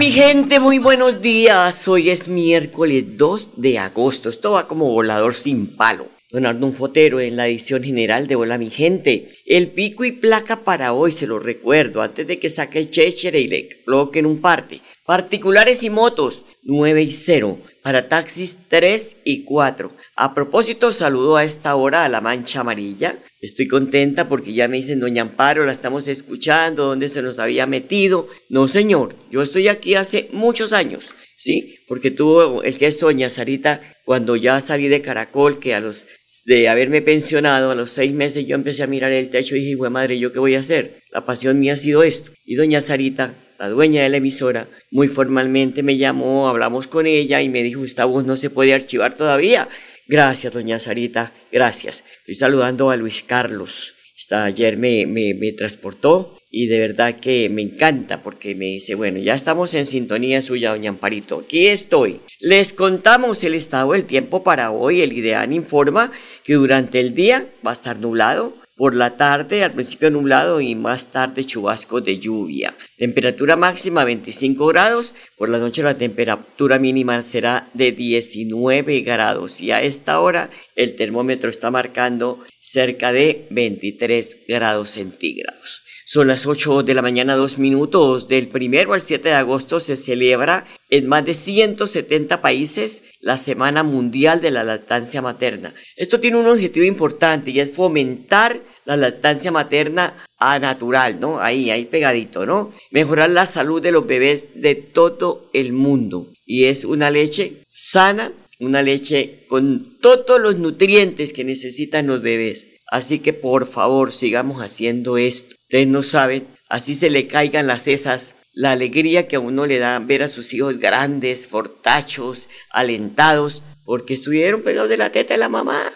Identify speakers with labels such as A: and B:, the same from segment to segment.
A: Mi gente, muy buenos días. Hoy es miércoles 2 de agosto. Esto va como volador sin palo. Don Arnón Fotero en la edición general de Hola mi gente. El pico y placa para hoy, se lo recuerdo, antes de que saque el chéchere y le coloquen un parte. Particulares y motos, 9 y 0. Para taxis, 3 y 4. A propósito, saludo a esta hora a la mancha amarilla. Estoy contenta porque ya me dicen, doña Amparo, la estamos escuchando, dónde se nos había metido. No, señor, yo estoy aquí hace muchos años, ¿sí? Porque tuvo el gesto doña Sarita cuando ya salí de Caracol, que a los de haberme pensionado, a los seis meses yo empecé a mirar el techo y dije, güey madre, ¿yo qué voy a hacer? La pasión mía ha sido esto. Y doña Sarita, la dueña de la emisora, muy formalmente me llamó, hablamos con ella y me dijo, esta voz no se puede archivar todavía Gracias, doña Sarita, gracias. Estoy saludando a Luis Carlos. Esta, ayer me, me, me transportó y de verdad que me encanta porque me dice, bueno, ya estamos en sintonía suya, doña Amparito. Aquí estoy. Les contamos el estado del tiempo para hoy. El IDEAN informa que durante el día va a estar nublado, por la tarde, al principio nublado y más tarde chubasco de lluvia. Temperatura máxima 25 grados. Por la noche la temperatura mínima será de 19 grados. Y a esta hora el termómetro está marcando cerca de 23 grados centígrados. Son las 8 de la mañana, dos minutos. Del primero al 7 de agosto se celebra en más de 170 países la Semana Mundial de la Lactancia Materna. Esto tiene un objetivo importante y es fomentar la lactancia materna a natural, ¿no? Ahí, ahí pegadito, ¿no? Mejorar la salud de los bebés de todo el mundo. Y es una leche sana, una leche con todos los nutrientes que necesitan los bebés. Así que por favor sigamos haciendo esto. Ustedes no saben, así se le caigan las esas, la alegría que a uno le da ver a sus hijos grandes, fortachos, alentados, porque estuvieron pegados de la teta de la mamá.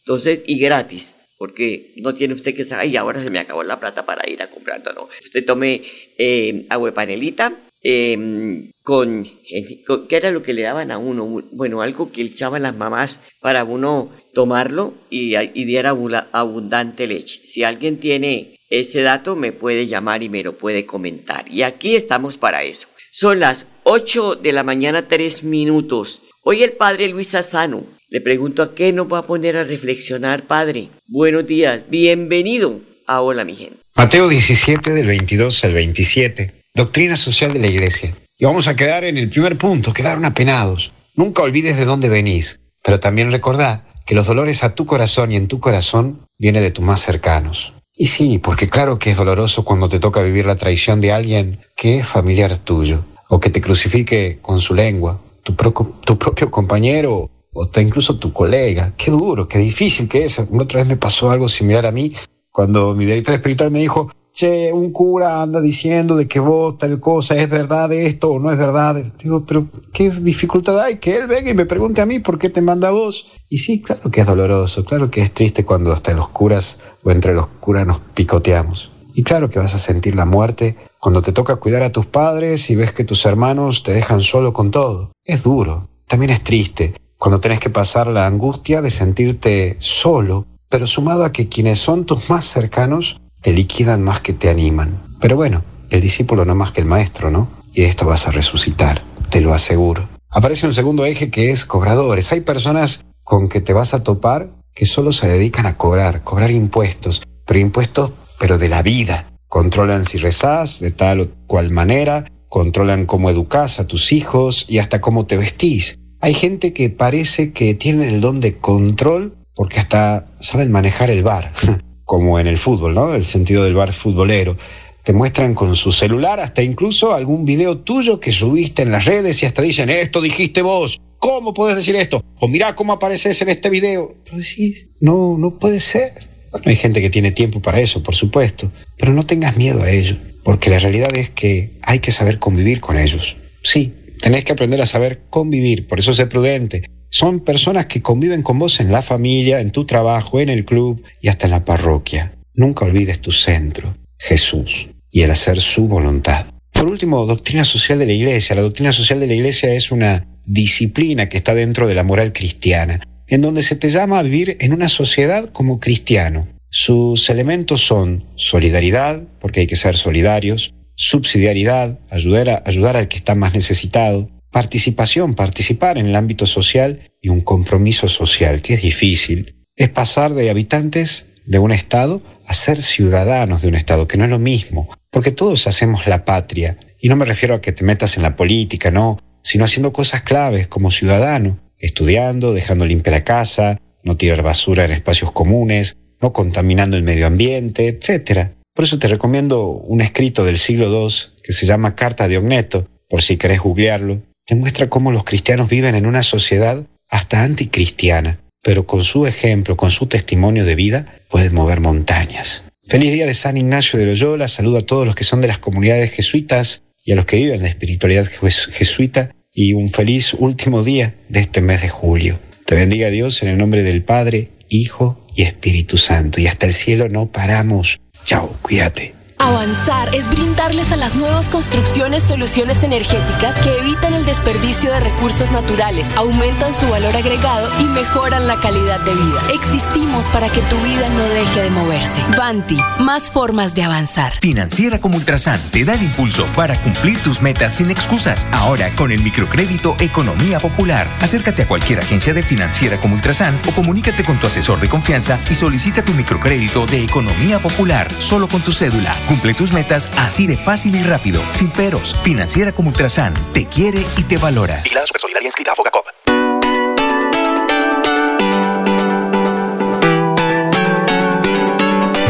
A: Entonces, y gratis, porque no tiene usted que saber, y ahora se me acabó la plata para ir a comprarlo, no. Usted tome eh, agua panelita, em, con, ¿qué era lo que le daban a uno? Bueno, algo que echaban las mamás para uno tomarlo y, y diera abundante leche. Si alguien tiene ese dato me puede llamar y me lo puede comentar. Y aquí estamos para eso. Son las 8 de la mañana, 3 minutos. Hoy el padre Luis Asano. Le pregunto a qué nos va a poner a reflexionar, padre. Buenos días, bienvenido a Hola, mi gente.
B: Mateo 17, del 22 al 27. Doctrina social de la iglesia. Y vamos a quedar en el primer punto, quedaron apenados. Nunca olvides de dónde venís, pero también recordá que los dolores a tu corazón y en tu corazón vienen de tus más cercanos. Y sí, porque claro que es doloroso cuando te toca vivir la traición de alguien que es familiar tuyo, o que te crucifique con su lengua, tu, tu propio compañero o incluso tu colega. Qué duro, qué difícil que es. Otra vez me pasó algo similar a mí cuando mi director espiritual me dijo, che, un cura anda diciendo de que vos tal cosa, ¿es verdad esto o no es verdad? Digo, pero ¿qué dificultad hay? Que él venga y me pregunte a mí por qué te manda a vos. Y sí, claro que es doloroso, claro que es triste cuando hasta los curas o entre los curas nos picoteamos. Y claro que vas a sentir la muerte cuando te toca cuidar a tus padres y ves que tus hermanos te dejan solo con todo. Es duro, también es triste, cuando tenés que pasar la angustia de sentirte solo, pero sumado a que quienes son tus más cercanos te liquidan más que te animan. Pero bueno, el discípulo no más que el maestro, ¿no? Y esto vas a resucitar, te lo aseguro. Aparece un segundo eje que es cobradores. Hay personas con que te vas a topar que solo se dedican a cobrar, cobrar impuestos, pero impuestos pero de la vida. Controlan si rezás de tal o cual manera, controlan cómo educas a tus hijos y hasta cómo te vestís. Hay gente que parece que tiene el don de control porque hasta saben manejar el bar, como en el fútbol, ¿no? El sentido del bar futbolero. Te muestran con su celular hasta incluso algún video tuyo que subiste en las redes y hasta dicen, esto dijiste vos, ¿cómo puedes decir esto? O mira cómo apareces en este video. Pero decís, no, no puede ser. Bueno, hay gente que tiene tiempo para eso, por supuesto, pero no tengas miedo a ello, porque la realidad es que hay que saber convivir con ellos. Sí, tenés que aprender a saber convivir, por eso sé prudente. Son personas que conviven con vos en la familia, en tu trabajo, en el club y hasta en la parroquia. Nunca olvides tu centro, Jesús, y el hacer su voluntad. Por último, doctrina social de la Iglesia. La doctrina social de la Iglesia es una disciplina que está dentro de la moral cristiana en donde se te llama a vivir en una sociedad como cristiano. Sus elementos son solidaridad, porque hay que ser solidarios, subsidiariedad, ayudar, a, ayudar al que está más necesitado, participación, participar en el ámbito social y un compromiso social, que es difícil, es pasar de habitantes de un Estado a ser ciudadanos de un Estado, que no es lo mismo, porque todos hacemos la patria, y no me refiero a que te metas en la política, no, sino haciendo cosas claves como ciudadano, estudiando, dejando limpia la casa, no tirar basura en espacios comunes, no contaminando el medio ambiente, etc. Por eso te recomiendo un escrito del siglo II que se llama Carta de Ogneto, por si querés googlearlo. Te muestra cómo los cristianos viven en una sociedad hasta anticristiana, pero con su ejemplo, con su testimonio de vida, pueden mover montañas. Feliz día de San Ignacio de Loyola, saludo a todos los que son de las comunidades jesuitas y a los que viven la espiritualidad jesuita y un feliz último día de este mes de julio. Te bendiga Dios en el nombre del Padre, Hijo y Espíritu Santo. Y hasta el cielo no paramos. Chao, cuídate.
C: Avanzar es brindarles a las nuevas construcciones soluciones energéticas que evitan el desperdicio de recursos naturales, aumentan su valor agregado y mejoran la calidad de vida. Existimos para que tu vida no deje de moverse. Banti, más formas de avanzar.
D: Financiera como Ultrasan te da el impulso para cumplir tus metas sin excusas. Ahora con el microcrédito Economía Popular. Acércate a cualquier agencia de Financiera como Ultrasan o comunícate con tu asesor de confianza y solicita tu microcrédito de Economía Popular solo con tu cédula. Cumple tus metas así de fácil y rápido, sin peros. Financiera como Ultrasan te quiere y te valora.
E: Y la Solidaria inscrita a Fogacop.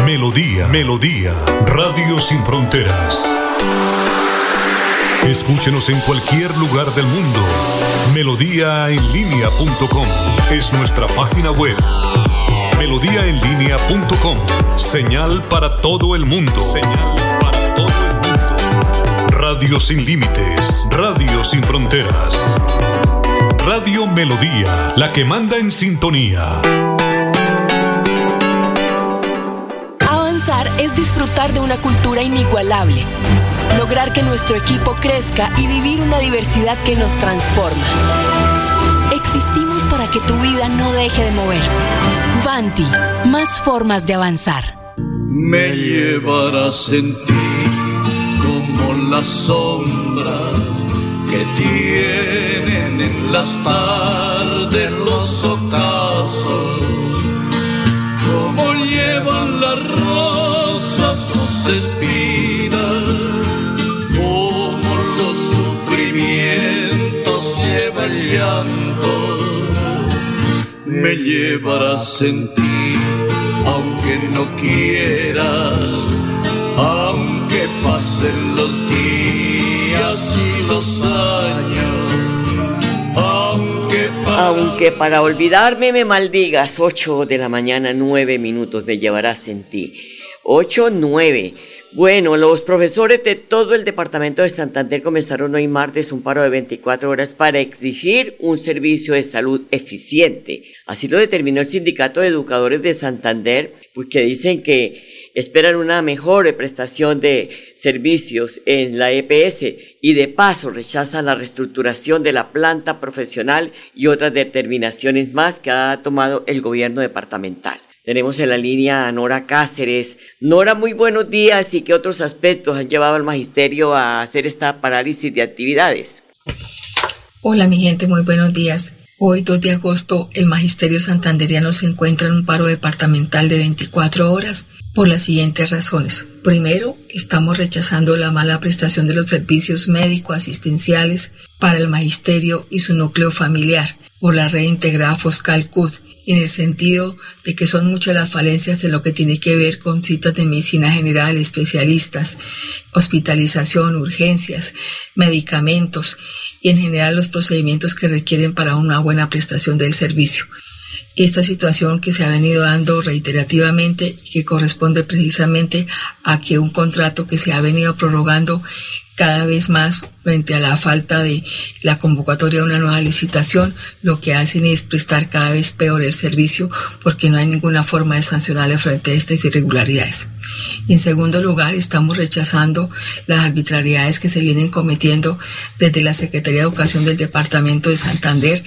F: Melodía, Melodía, Radio Sin Fronteras. Escúchenos en cualquier lugar del mundo. Melodíaenlínea.com es nuestra página web melodíaenlínea.com. Señal para todo el mundo. Señal para todo el mundo. Radio sin límites, radio sin fronteras. Radio Melodía, la que manda en sintonía.
C: Avanzar es disfrutar de una cultura inigualable, lograr que nuestro equipo crezca y vivir una diversidad que nos transforma. Existimos que tu vida no deje de moverse. Vanti, más formas de avanzar.
G: Me llevarás en ti como la sombra que tienen en las tardes los ocasos, como llevan las rosas sus espinas, me llevarás en ti, aunque no quieras, aunque pasen los días y los años,
A: aunque para, olvidarme me maldigas, 8 de la mañana, 9 minutos me llevarás en ti. 8, 9. Bueno, los profesores de todo el departamento de Santander comenzaron hoy martes un paro de 24 horas para exigir un servicio de salud eficiente. Así lo determinó el Sindicato de Educadores de Santander, pues que dicen que esperan una mejor prestación de servicios en la EPS y de paso rechazan la reestructuración de la planta profesional y otras determinaciones más que ha tomado el gobierno departamental. Tenemos en la línea a Nora Cáceres. Nora, muy buenos días y qué otros aspectos han llevado al magisterio a hacer esta parálisis de actividades.
H: Hola mi gente, muy buenos días. Hoy 2 de agosto el Magisterio Santanderiano se encuentra en un paro departamental de 24 horas por las siguientes razones. Primero, estamos rechazando la mala prestación de los servicios médico-asistenciales para el Magisterio y su núcleo familiar por la red integrada Foscal CUD en el sentido de que son muchas las falencias en lo que tiene que ver con citas de medicina general, especialistas, hospitalización, urgencias, medicamentos y en general los procedimientos que requieren para una buena prestación del servicio esta situación que se ha venido dando reiterativamente y que corresponde precisamente a que un contrato que se ha venido prorrogando cada vez más frente a la falta de la convocatoria de una nueva licitación, lo que hacen es prestar cada vez peor el servicio porque no hay ninguna forma de sancionarle frente a estas irregularidades. En segundo lugar, estamos rechazando las arbitrariedades que se vienen cometiendo desde la Secretaría de Educación del Departamento de Santander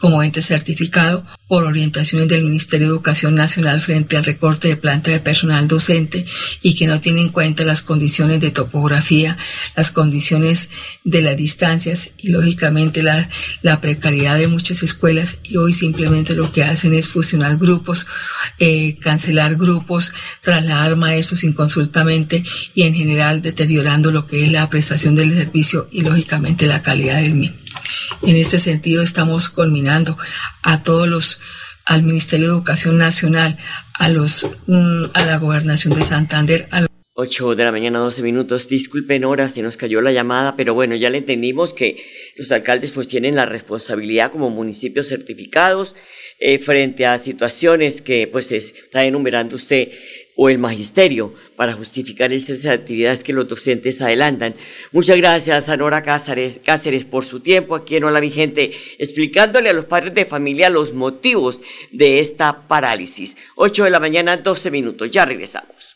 H: como ente certificado por orientaciones del Ministerio de Educación Nacional frente al recorte de planta de personal docente y que no tiene en cuenta las condiciones de topografía, las condiciones de las distancias y lógicamente la, la precariedad de muchas escuelas y hoy simplemente lo que hacen es fusionar grupos, eh, cancelar grupos, trasladar maestros inconsultamente y en general deteriorando lo que es la prestación del servicio y lógicamente la calidad del mismo. En este sentido estamos culminando a todos los al Ministerio de Educación Nacional, a los mm, a la Gobernación de Santander, a
A: 8 de la mañana, 12 minutos. Disculpen horas, se nos cayó la llamada, pero bueno, ya le entendimos que los alcaldes pues tienen la responsabilidad como municipios certificados eh, frente a situaciones que pues está enumerando usted o el magisterio para justificar el cese de actividades que los docentes adelantan. Muchas gracias a Nora Cáceres, Cáceres por su tiempo aquí en Hola Mi Gente, explicándole a los padres de familia los motivos de esta parálisis. 8 de la mañana, 12 minutos. Ya regresamos.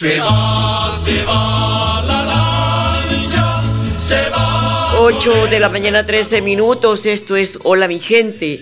I: Se va, se va la lancha, se va.
A: 8 de la mañana 13 minutos, esto es Hola mi gente.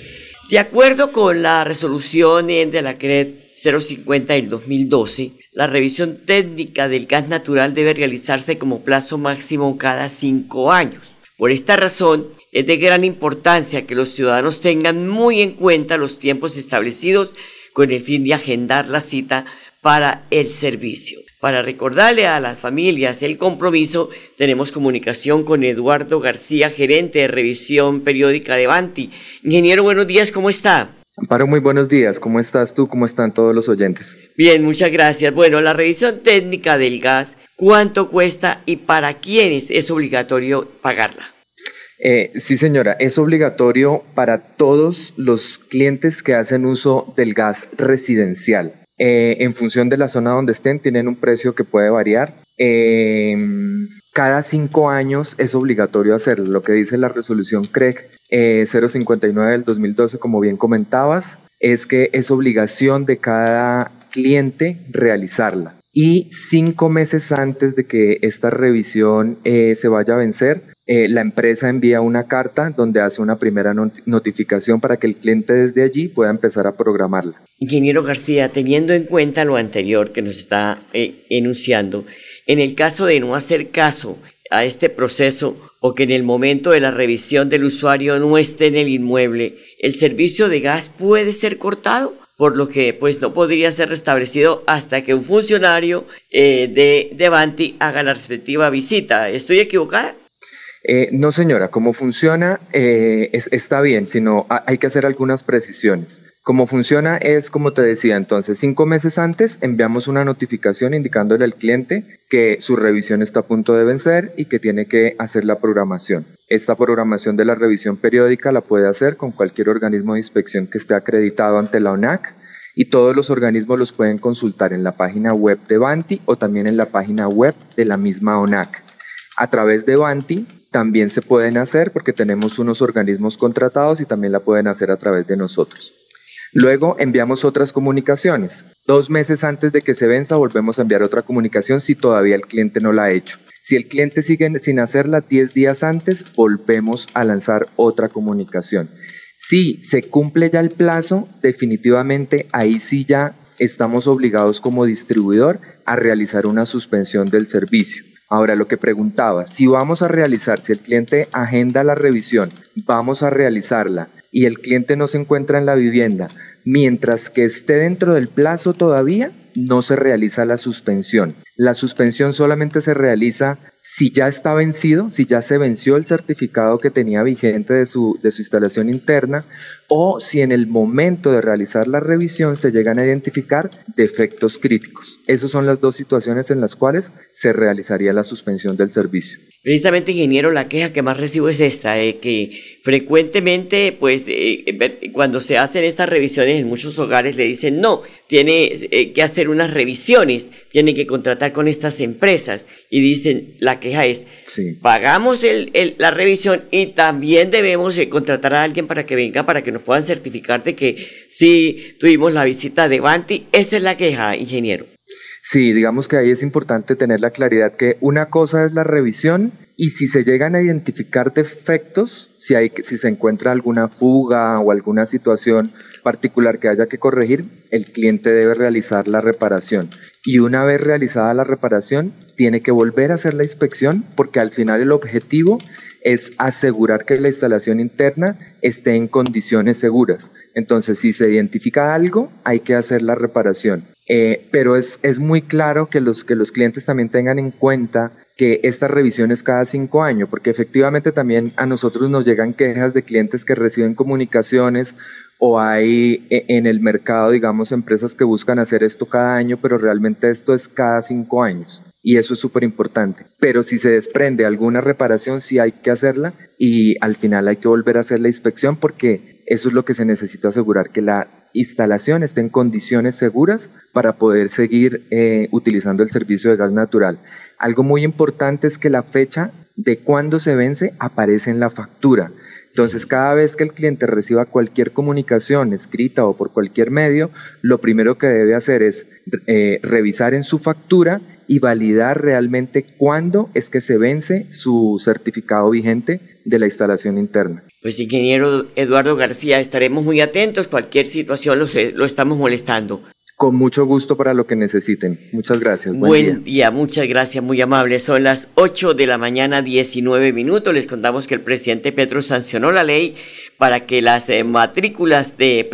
A: De acuerdo con la resolución de la CRED 050 del 2012, la revisión técnica del gas natural debe realizarse como plazo máximo cada cinco años. Por esta razón, es de gran importancia que los ciudadanos tengan muy en cuenta los tiempos establecidos con el fin de agendar la cita para el servicio. Para recordarle a las familias el compromiso, tenemos comunicación con Eduardo García, gerente de revisión periódica de Banti. Ingeniero, buenos días, ¿cómo está?
J: Amparo, muy buenos días. ¿Cómo estás tú? ¿Cómo están todos los oyentes?
A: Bien, muchas gracias. Bueno, la revisión técnica del gas, ¿cuánto cuesta y para quiénes es obligatorio pagarla?
J: Eh, sí, señora, es obligatorio para todos los clientes que hacen uso del gas residencial. Eh, en función de la zona donde estén, tienen un precio que puede variar. Eh, cada cinco años es obligatorio hacerlo, lo que dice la resolución CREC 059 del 2012, como bien comentabas, es que es obligación de cada cliente realizarla. Y cinco meses antes de que esta revisión eh, se vaya a vencer, eh, la empresa envía una carta donde hace una primera notificación para que el cliente desde allí pueda empezar a programarla.
A: Ingeniero García, teniendo en cuenta lo anterior que nos está eh, enunciando, en el caso de no hacer caso a este proceso o que en el momento de la revisión del usuario no esté en el inmueble, el servicio de gas puede ser cortado, por lo que pues no podría ser restablecido hasta que un funcionario eh, de, de Banti haga la respectiva visita. ¿Estoy equivocada?
J: Eh, no, señora, cómo funciona eh, está bien, sino hay que hacer algunas precisiones. Cómo funciona es, como te decía, entonces, cinco meses antes enviamos una notificación indicándole al cliente que su revisión está a punto de vencer y que tiene que hacer la programación. Esta programación de la revisión periódica la puede hacer con cualquier organismo de inspección que esté acreditado ante la ONAC y todos los organismos los pueden consultar en la página web de Banti o también en la página web de la misma ONAC. A través de Banti también se pueden hacer porque tenemos unos organismos contratados y también la pueden hacer a través de nosotros. Luego enviamos otras comunicaciones. Dos meses antes de que se venza volvemos a enviar otra comunicación si todavía el cliente no la ha hecho. Si el cliente sigue sin hacerla 10 días antes, volvemos a lanzar otra comunicación. Si se cumple ya el plazo, definitivamente ahí sí ya estamos obligados como distribuidor a realizar una suspensión del servicio. Ahora, lo que preguntaba, si vamos a realizar, si el cliente agenda la revisión, vamos a realizarla y el cliente no se encuentra en la vivienda, mientras que esté dentro del plazo todavía, no se realiza la suspensión. La suspensión solamente se realiza si ya está vencido, si ya se venció el certificado que tenía vigente de su, de su instalación interna o si en el momento de realizar la revisión se llegan a identificar defectos críticos. Esas son las dos situaciones en las cuales se realizaría la suspensión del servicio.
A: Precisamente, ingeniero, la queja que más recibo es esta, eh, que frecuentemente, pues, eh, cuando se hacen estas revisiones en muchos hogares le dicen, no, tiene eh, que hacer unas revisiones, tiene que contratar con estas empresas. Y dicen, la queja es, pagamos el, la revisión y también debemos contratar a alguien para que venga, para que nos puedan certificar de que sí tuvimos la visita de Banti. Esa es la queja, ingeniero.
J: Sí, digamos que ahí es importante tener la claridad que una cosa es la revisión y si se llegan a identificar defectos, si, hay, si se encuentra alguna fuga o alguna situación particular que haya que corregir, el cliente debe realizar la reparación. Y una vez realizada la reparación, tiene que volver a hacer la inspección porque al final el objetivo es asegurar que la instalación interna esté en condiciones seguras. Entonces, si se identifica algo, hay que hacer la reparación. Eh, pero es, es muy claro que los, que los clientes también tengan en cuenta que esta revisión es cada cinco años, porque efectivamente también a nosotros nos llegan quejas de clientes que reciben comunicaciones o hay e, en el mercado, digamos, empresas que buscan hacer esto cada año, pero realmente esto es cada cinco años. Y eso es súper importante. Pero si se desprende alguna reparación, sí hay que hacerla y al final hay que volver a hacer la inspección porque eso es lo que se necesita asegurar, que la instalación esté en condiciones seguras para poder seguir eh, utilizando el servicio de gas natural. Algo muy importante es que la fecha de cuándo se vence aparece en la factura. Entonces, cada vez que el cliente reciba cualquier comunicación escrita o por cualquier medio, lo primero que debe hacer es eh, revisar en su factura y validar realmente cuándo es que se vence su certificado vigente de la instalación interna.
A: Pues ingeniero Eduardo García, estaremos muy atentos, cualquier situación lo, lo estamos molestando.
J: Con mucho gusto para lo que necesiten. Muchas gracias.
A: Buen, día. muchas gracias, muy amable. Son las 8 de la mañana, 19 minutos. Les contamos que el presidente Petro sancionó la ley para que las eh, matrículas de,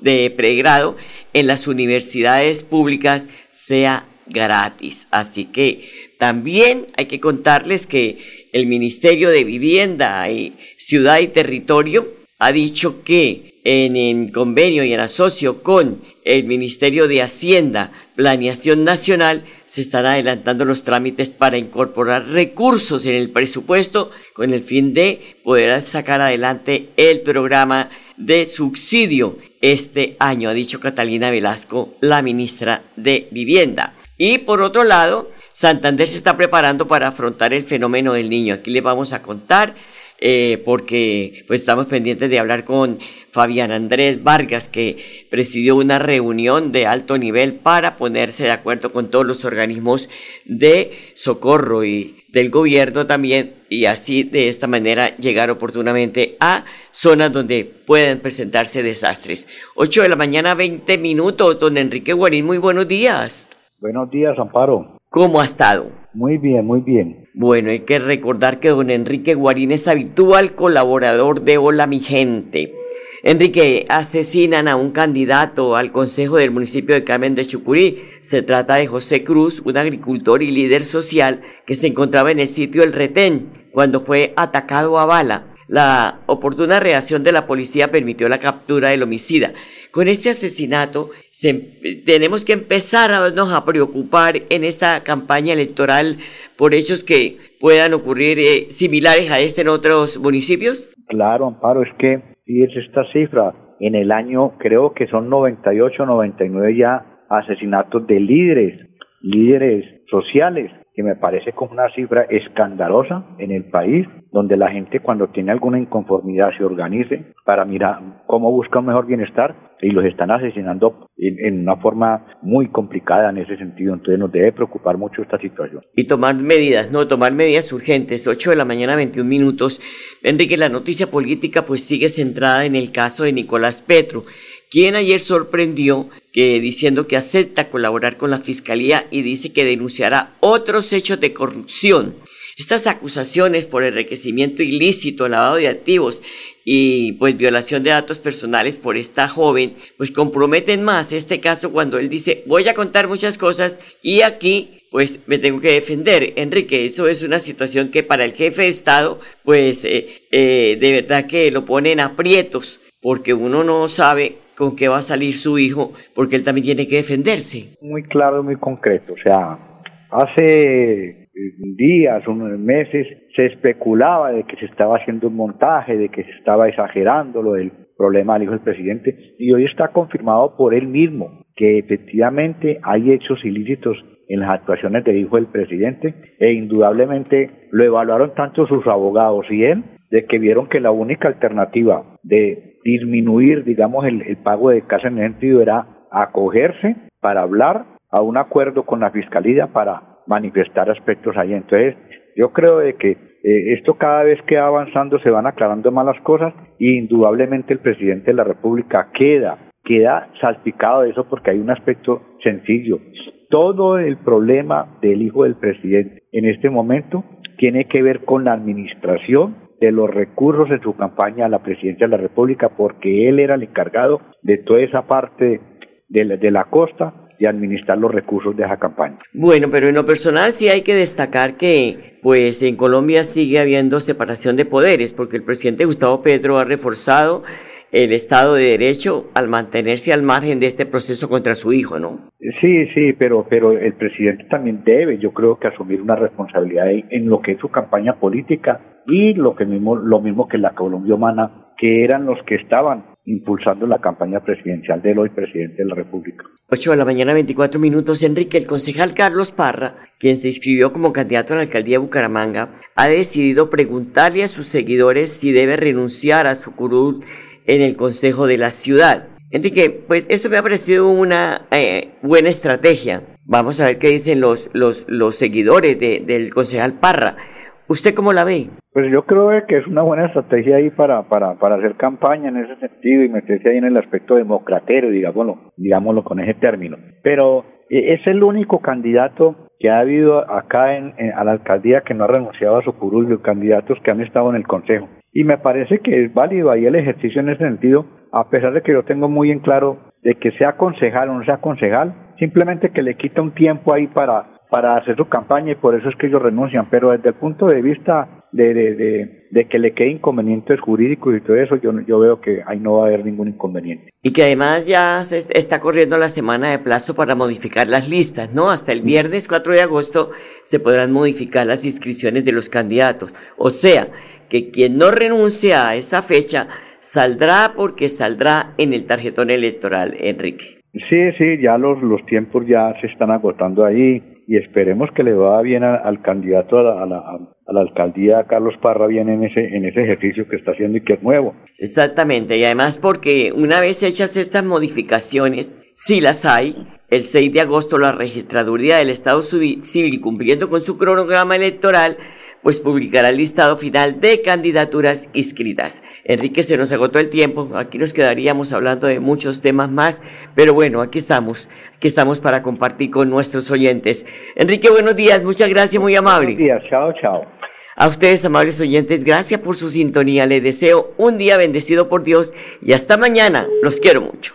A: de pregrado en las universidades públicas sea gratis. Así que también hay que contarles que el Ministerio de Vivienda y Ciudad y Territorio ha dicho que en el convenio y en asocio con el Ministerio de Hacienda, Planeación Nacional, se están adelantando los trámites para incorporar recursos en el presupuesto con el fin de poder sacar adelante el programa de subsidio este año, ha dicho Catalina Velasco, la ministra de Vivienda. Y por otro lado, Santander se está preparando para afrontar el fenómeno del niño. Aquí les vamos a contar eh, porque pues estamos pendientes de hablar con Fabián Andrés Vargas, que presidió una reunión de alto nivel para ponerse de acuerdo con todos los organismos de socorro y del gobierno también, y así de esta manera llegar oportunamente a zonas donde puedan presentarse desastres. 8 de la mañana, 20 minutos, don Enrique Guarín, muy buenos días.
K: Buenos días, Amparo.
A: ¿Cómo ha estado?
K: Muy bien, muy bien.
A: Bueno, hay que recordar que don Enrique Guarín es habitual colaborador de Hola mi gente. Enrique, asesinan a un candidato al Consejo del municipio de Carmen de Chucurí. Se trata de José Cruz, un agricultor y líder social que se encontraba en el sitio El Retén cuando fue atacado a bala. La oportuna reacción de la policía permitió la captura del homicida. Con este asesinato tenemos que empezar a, a preocupar en esta campaña electoral por hechos que puedan ocurrir eh, similares a este en otros municipios.
K: Claro, Amparo, es que es esta cifra. En el año creo que son 98, 99 ya asesinatos de líderes, líderes sociales que me parece como una cifra escandalosa en el país, donde la gente cuando tiene alguna inconformidad se organice para mirar cómo busca un mejor bienestar y los están asesinando en, una forma muy complicada en ese sentido. Entonces nos debe preocupar mucho esta situación.
A: Y tomar medidas, no, tomar medidas urgentes. 8 de la mañana, 21 minutos. Enrique, la noticia política pues sigue centrada en el caso de Nicolás Petro quien ayer sorprendió que diciendo que acepta colaborar con la fiscalía y dice que denunciará otros hechos de corrupción. Estas acusaciones por enriquecimiento ilícito, lavado de activos y pues violación de datos personales por esta joven, pues comprometen más este caso cuando él dice voy a contar muchas cosas y aquí pues me tengo que defender. Enrique, eso es una situación que para el jefe de Estado pues eh, eh, de verdad que lo ponen aprietos porque uno no sabe con qué va a salir su hijo, porque él también tiene que defenderse.
K: Muy claro, muy concreto. O sea, hace días, unos meses, se especulaba de que se estaba haciendo un montaje, de que se estaba exagerando lo del problema del hijo del presidente, y hoy está confirmado por él mismo que efectivamente hay hechos ilícitos en las actuaciones del hijo del presidente, e indudablemente lo evaluaron tanto sus abogados y él, de que vieron que la única alternativa de disminuir, digamos, el, pago de casa en ese sentido era acogerse para hablar a un acuerdo con la fiscalía para manifestar aspectos ahí. Entonces, yo creo de que eh, esto cada vez que va avanzando se van aclarando más las cosas y indudablemente el presidente de la República queda, queda salpicado de eso porque hay un aspecto sencillo. Todo el problema del hijo del presidente en este momento tiene que ver con la administración de los recursos en su campaña a la presidencia de la República porque él era el encargado de toda esa parte de la, de la costa de administrar los recursos de esa campaña.
A: Bueno, pero en lo personal sí hay que destacar que pues en Colombia sigue habiendo separación de poderes porque el presidente Gustavo Petro ha reforzado el Estado de Derecho al mantenerse al margen de este proceso contra su hijo, ¿no?
K: Sí, sí, pero, pero el presidente también debe, yo creo que asumir una responsabilidad en lo que es su campaña política y lo que mismo, lo mismo que la Colombia Humana, que eran los que estaban impulsando la campaña presidencial del hoy presidente de la República.
A: 8 de la mañana, 24 minutos. Enrique, el concejal Carlos Parra, quien se inscribió como candidato a la alcaldía de Bucaramanga, ha decidido preguntarle a sus seguidores si debe renunciar a su curul en el Consejo de la Ciudad. Enrique, pues esto me ha parecido una eh, buena estrategia. Vamos a ver qué dicen los, los, los seguidores del concejal Parra. ¿Usted cómo la ve?
K: Pues yo creo que es una buena estrategia ahí para, para, para hacer campaña en ese sentido y meterse ahí en el aspecto democratero, digámoslo, digámoslo con ese término. Pero eh, es el único candidato que ha habido acá en, a la alcaldía que no ha renunciado a su curul, los candidatos que han estado en el consejo. Y me parece que es válido ahí el ejercicio en ese sentido, a pesar de que yo tengo muy en claro de que sea concejal o no sea concejal, simplemente que le quita un tiempo ahí para, para hacer su campaña y por eso es que ellos renuncian. Pero desde el punto de vista de, de, de, que le quede inconvenientes jurídicos y todo eso, yo, yo veo que ahí no va a haber ningún inconveniente.
A: Y que además ya se está corriendo la semana de plazo para modificar las listas, ¿no? Hasta el viernes 4 de agosto se podrán modificar las inscripciones de los candidatos. O sea, que quien no renuncie a esa fecha saldrá porque saldrá en el tarjetón electoral, Enrique.
K: Sí, sí, ya los, los tiempos ya se están agotando ahí y esperemos que le vaya bien al candidato a la, a, la, alcaldía, Carlos Parra, bien en ese, en ese ejercicio que está haciendo y que es nuevo.
A: Exactamente, y además porque una vez hechas estas modificaciones, si las hay, el 6 de agosto la registraduría del Estado Civil, cumpliendo con su cronograma electoral, pues publicará el listado final de candidaturas inscritas. Enrique, se nos agotó el tiempo, aquí nos quedaríamos hablando de muchos temas más, pero bueno, aquí estamos, aquí estamos para compartir con nuestros oyentes. Enrique, buenos días, muchas gracias, muy amable.
K: Buenos días, chao, chao.
A: A ustedes, amables oyentes, gracias por su sintonía. Les deseo un día bendecido por Dios y hasta mañana. Los quiero mucho.